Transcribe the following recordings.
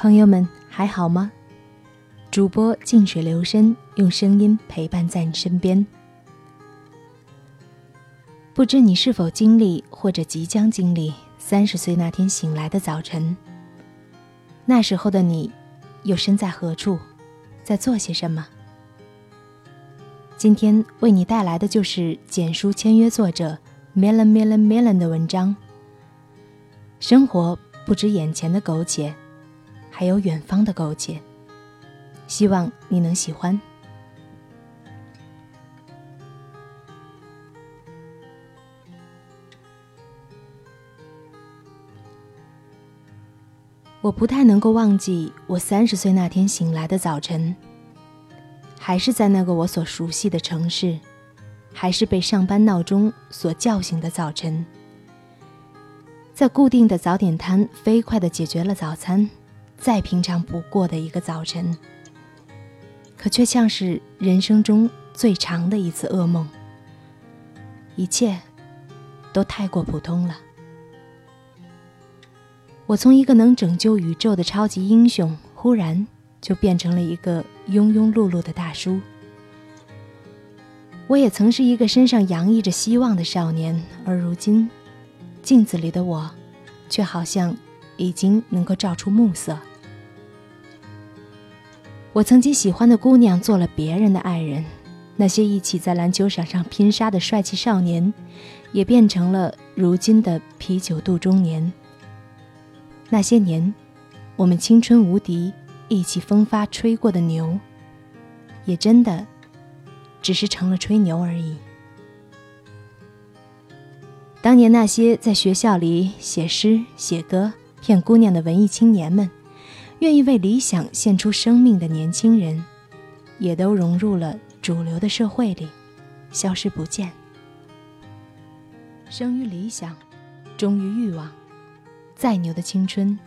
朋友们还好吗？主播静水流深，用声音陪伴在你身边。不知你是否经历或者即将经历三十岁那天醒来的早晨？那时候的你，又身在何处，在做些什么？今天为你带来的就是简书签约作者 Melon Melon Melon 的文章。生活不止眼前的苟且。还有远方的苟且，希望你能喜欢。我不太能够忘记我三十岁那天醒来的早晨，还是在那个我所熟悉的城市，还是被上班闹钟所叫醒的早晨，在固定的早点摊飞快的解决了早餐。再平常不过的一个早晨，可却像是人生中最长的一次噩梦。一切都太过普通了。我从一个能拯救宇宙的超级英雄，忽然就变成了一个庸庸碌碌的大叔。我也曾是一个身上洋溢着希望的少年，而如今，镜子里的我，却好像已经能够照出暮色。我曾经喜欢的姑娘做了别人的爱人，那些一起在篮球场上拼杀的帅气少年，也变成了如今的啤酒肚中年。那些年，我们青春无敌、意气风发吹过的牛，也真的只是成了吹牛而已。当年那些在学校里写诗写歌骗姑娘的文艺青年们。愿意为理想献出生命的年轻人，也都融入了主流的社会里，消失不见。生于理想，忠于欲望，再牛的青春，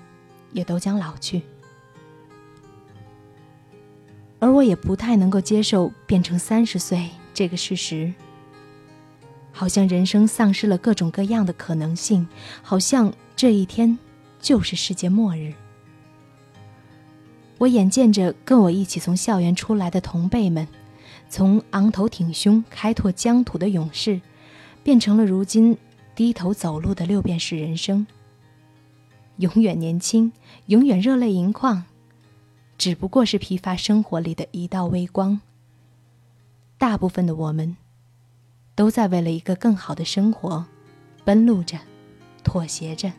也都将老去。而我也不太能够接受变成三十岁这个事实，好像人生丧失了各种各样的可能性，好像这一天就是世界末日。我眼见着跟我一起从校园出来的同辈们，从昂头挺胸开拓疆土的勇士，变成了如今低头走路的六便士人生。永远年轻，永远热泪盈眶，只不过是疲乏生活里的一道微光。大部分的我们，都在为了一个更好的生活，奔路着，妥协着。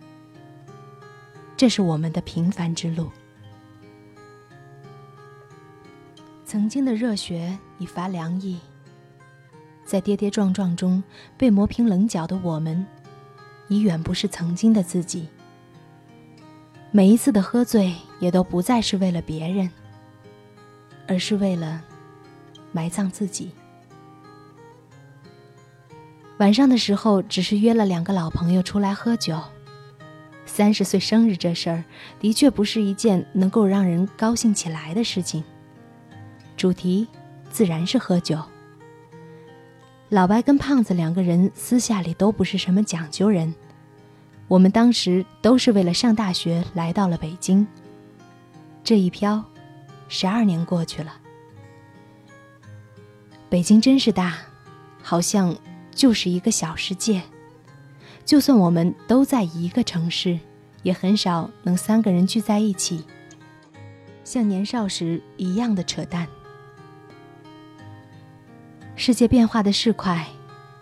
这是我们的平凡之路。曾经的热血已乏凉意，在跌跌撞撞中被磨平棱角的我们，已远不是曾经的自己。每一次的喝醉，也都不再是为了别人，而是为了埋葬自己。晚上的时候，只是约了两个老朋友出来喝酒。三十岁生日这事儿，的确不是一件能够让人高兴起来的事情。主题自然是喝酒。老白跟胖子两个人私下里都不是什么讲究人，我们当时都是为了上大学来到了北京。这一飘，十二年过去了。北京真是大，好像就是一个小世界。就算我们都在一个城市，也很少能三个人聚在一起，像年少时一样的扯淡。世界变化的是快，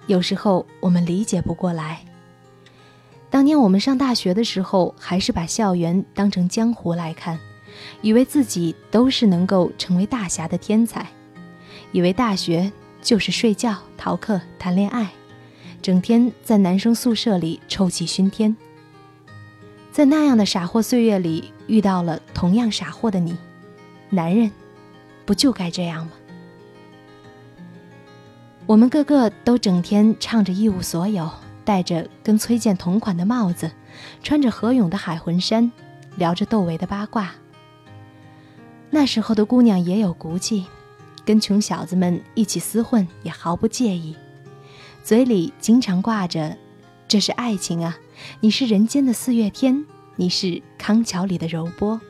有时候我们理解不过来。当年我们上大学的时候，还是把校园当成江湖来看，以为自己都是能够成为大侠的天才，以为大学就是睡觉、逃课、谈恋爱，整天在男生宿舍里臭气熏天。在那样的傻货岁月里，遇到了同样傻货的你，男人不就该这样吗？我们个个都整天唱着一无所有，戴着跟崔健同款的帽子，穿着何勇的海魂衫，聊着窦唯的八卦。那时候的姑娘也有骨气，跟穷小子们一起厮混也毫不介意，嘴里经常挂着：“这是爱情啊，你是人间的四月天，你是康桥里的柔波，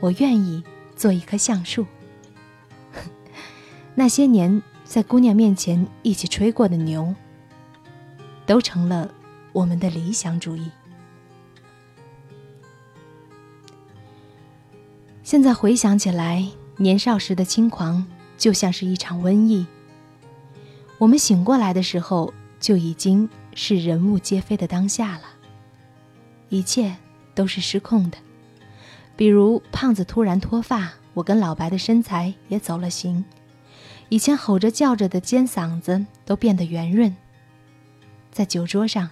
我愿意做一棵橡树。那些年在姑娘面前一起吹过的牛，都成了我们的理想主义。现在回想起来，年少时的轻狂就像是一场瘟疫。我们醒过来的时候，就已经是人物皆非的当下了。一切都是失控的，比如胖子突然脱发，我跟老白的身材也走了形。以前吼着叫着的尖嗓子都变得圆润。在酒桌上，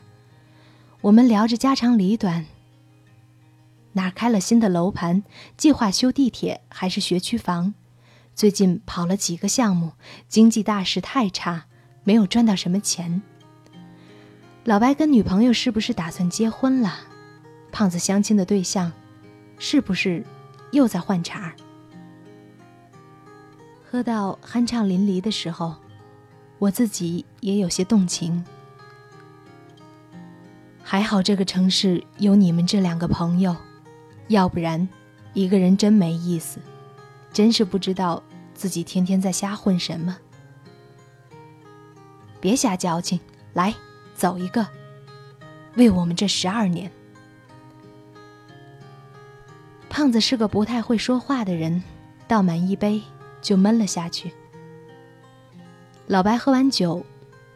我们聊着家长里短。哪开了新的楼盘？计划修地铁还是学区房？最近跑了几个项目，经济大势太差，没有赚到什么钱。老白跟女朋友是不是打算结婚了？胖子相亲的对象，是不是又在换茬儿？喝到酣畅淋漓的时候，我自己也有些动情。还好这个城市有你们这两个朋友，要不然一个人真没意思，真是不知道自己天天在瞎混什么。别瞎矫情，来走一个，为我们这十二年。胖子是个不太会说话的人，倒满一杯。就闷了下去。老白喝完酒，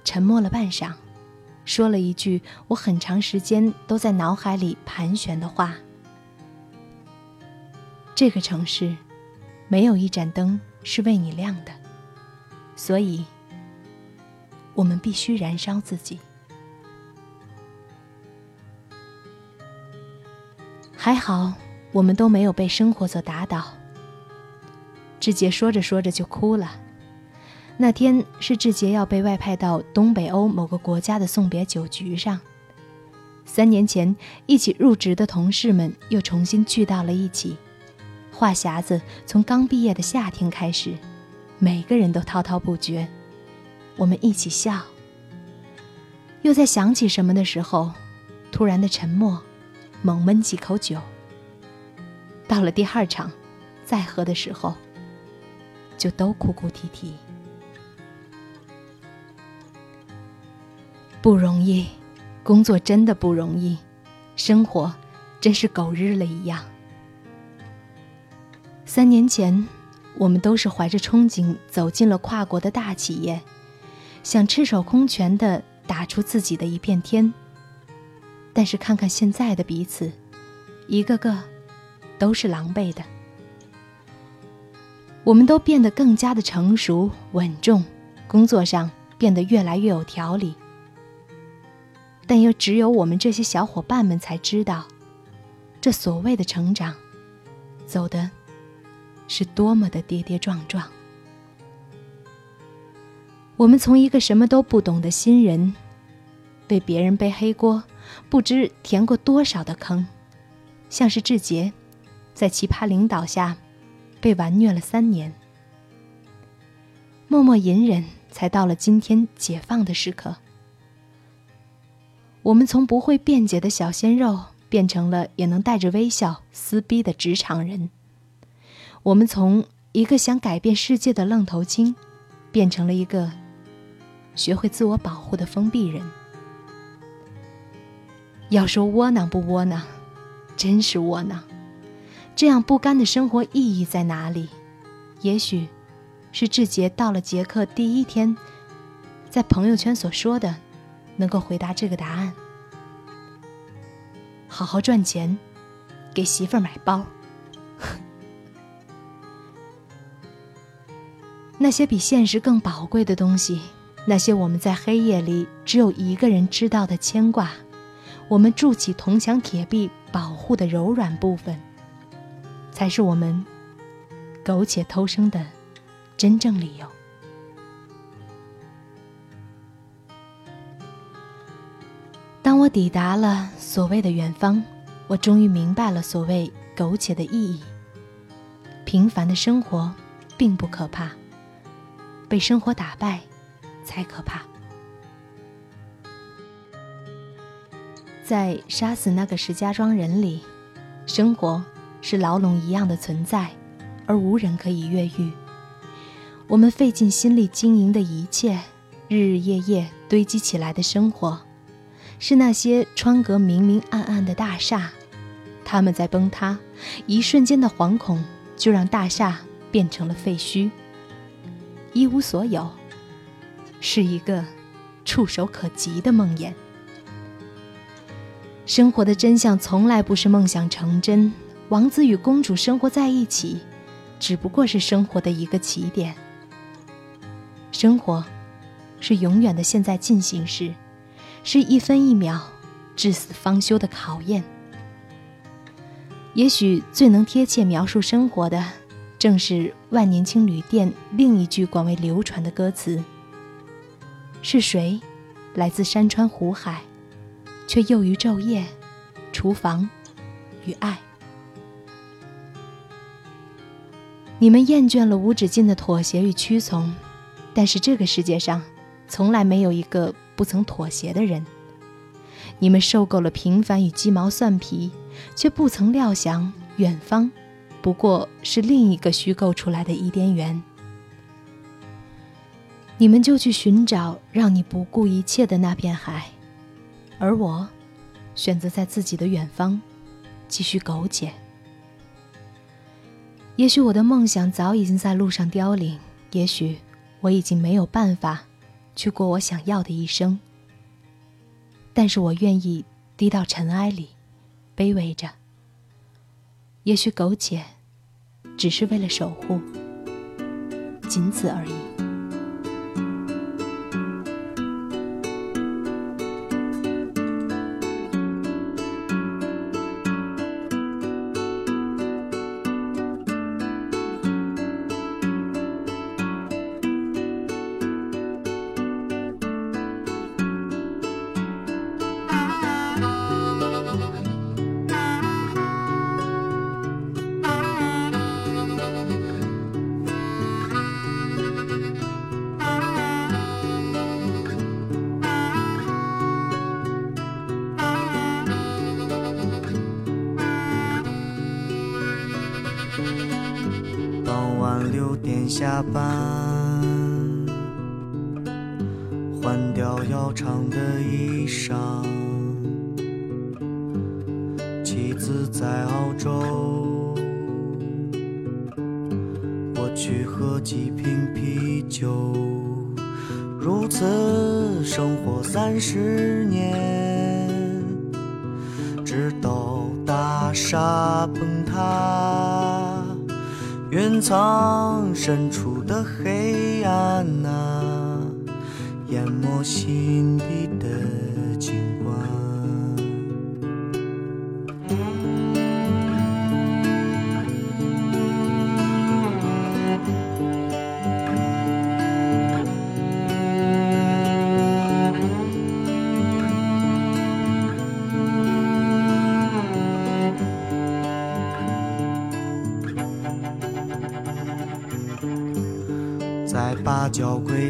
沉默了半晌，说了一句我很长时间都在脑海里盘旋的话：“这个城市，没有一盏灯是为你亮的，所以，我们必须燃烧自己。”还好，我们都没有被生活所打倒。志杰说着说着就哭了。那天是志杰要被外派到东北欧某个国家的送别酒局上。三年前一起入职的同事们又重新聚到了一起。话匣子从刚毕业的夏天开始，每个人都滔滔不绝。我们一起笑。又在想起什么的时候，突然的沉默，猛闷几口酒。到了第二场，再喝的时候。就都哭哭啼啼，不容易，工作真的不容易，生活真是狗日了一样。三年前，我们都是怀着憧憬走进了跨国的大企业，想赤手空拳的打出自己的一片天。但是看看现在的彼此，一个个都是狼狈的。我们都变得更加的成熟稳重，工作上变得越来越有条理。但又只有我们这些小伙伴们才知道，这所谓的成长，走的是多么的跌跌撞撞。我们从一个什么都不懂的新人，被别人背黑锅，不知填过多少的坑，像是志杰，在奇葩领导下。被玩虐了三年，默默隐忍，才到了今天解放的时刻。我们从不会辩解的小鲜肉，变成了也能带着微笑撕逼的职场人。我们从一个想改变世界的愣头青，变成了一个学会自我保护的封闭人。要说窝囊不窝囊，真是窝囊。这样不甘的生活意义在哪里？也许，是志杰到了捷克第一天，在朋友圈所说的，能够回答这个答案。好好赚钱，给媳妇儿买包。那些比现实更宝贵的东西，那些我们在黑夜里只有一个人知道的牵挂，我们筑起铜墙铁壁保护的柔软部分。才是我们苟且偷生的真正理由。当我抵达了所谓的远方，我终于明白了所谓苟且的意义。平凡的生活并不可怕，被生活打败才可怕。在杀死那个石家庄人里，生活。是牢笼一样的存在，而无人可以越狱。我们费尽心力经营的一切，日日夜夜堆积起来的生活，是那些窗格明明暗暗的大厦，他们在崩塌，一瞬间的惶恐就让大厦变成了废墟，一无所有，是一个触手可及的梦魇。生活的真相从来不是梦想成真，王子与公主生活在一起，只不过是生活的一个起点。生活，是永远的现在进行时，是一分一秒，至死方休的考验。也许最能贴切描述生活的，正是万年青旅店另一句广为流传的歌词：“是谁，来自山川湖海？”却囿于昼夜、厨房与爱。你们厌倦了无止境的妥协与屈从，但是这个世界上从来没有一个不曾妥协的人。你们受够了平凡与鸡毛蒜皮，却不曾料想远方不过是另一个虚构出来的伊甸园。你们就去寻找让你不顾一切的那片海。而我，选择在自己的远方，继续苟且。也许我的梦想早已经在路上凋零，也许我已经没有办法去过我想要的一生。但是我愿意低到尘埃里，卑微着。也许苟且，只是为了守护，仅此而已。下班，换掉要长的衣裳。妻子在澳洲，我去喝几瓶啤酒。如此生活三十年，直到大厦崩塌。云层深处的黑暗啊，淹没心底的景观。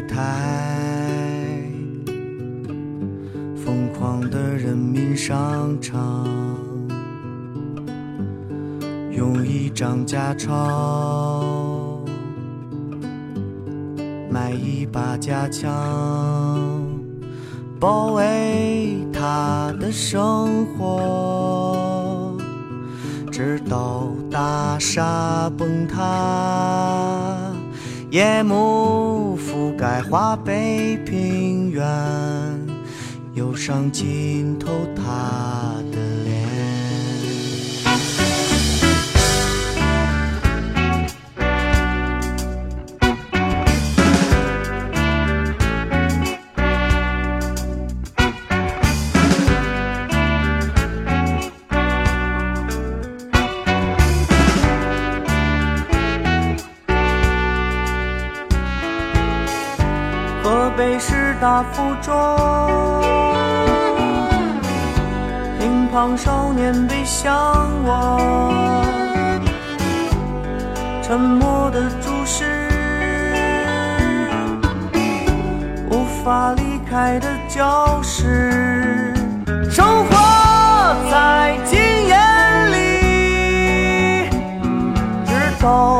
台，疯狂的人民商场，用一张假钞买一把假枪，保卫他的生活，直到大厦崩塌。夜幕覆盖华北平原，忧伤浸透他沉默的注视无法离开的教室。生活在经验里直到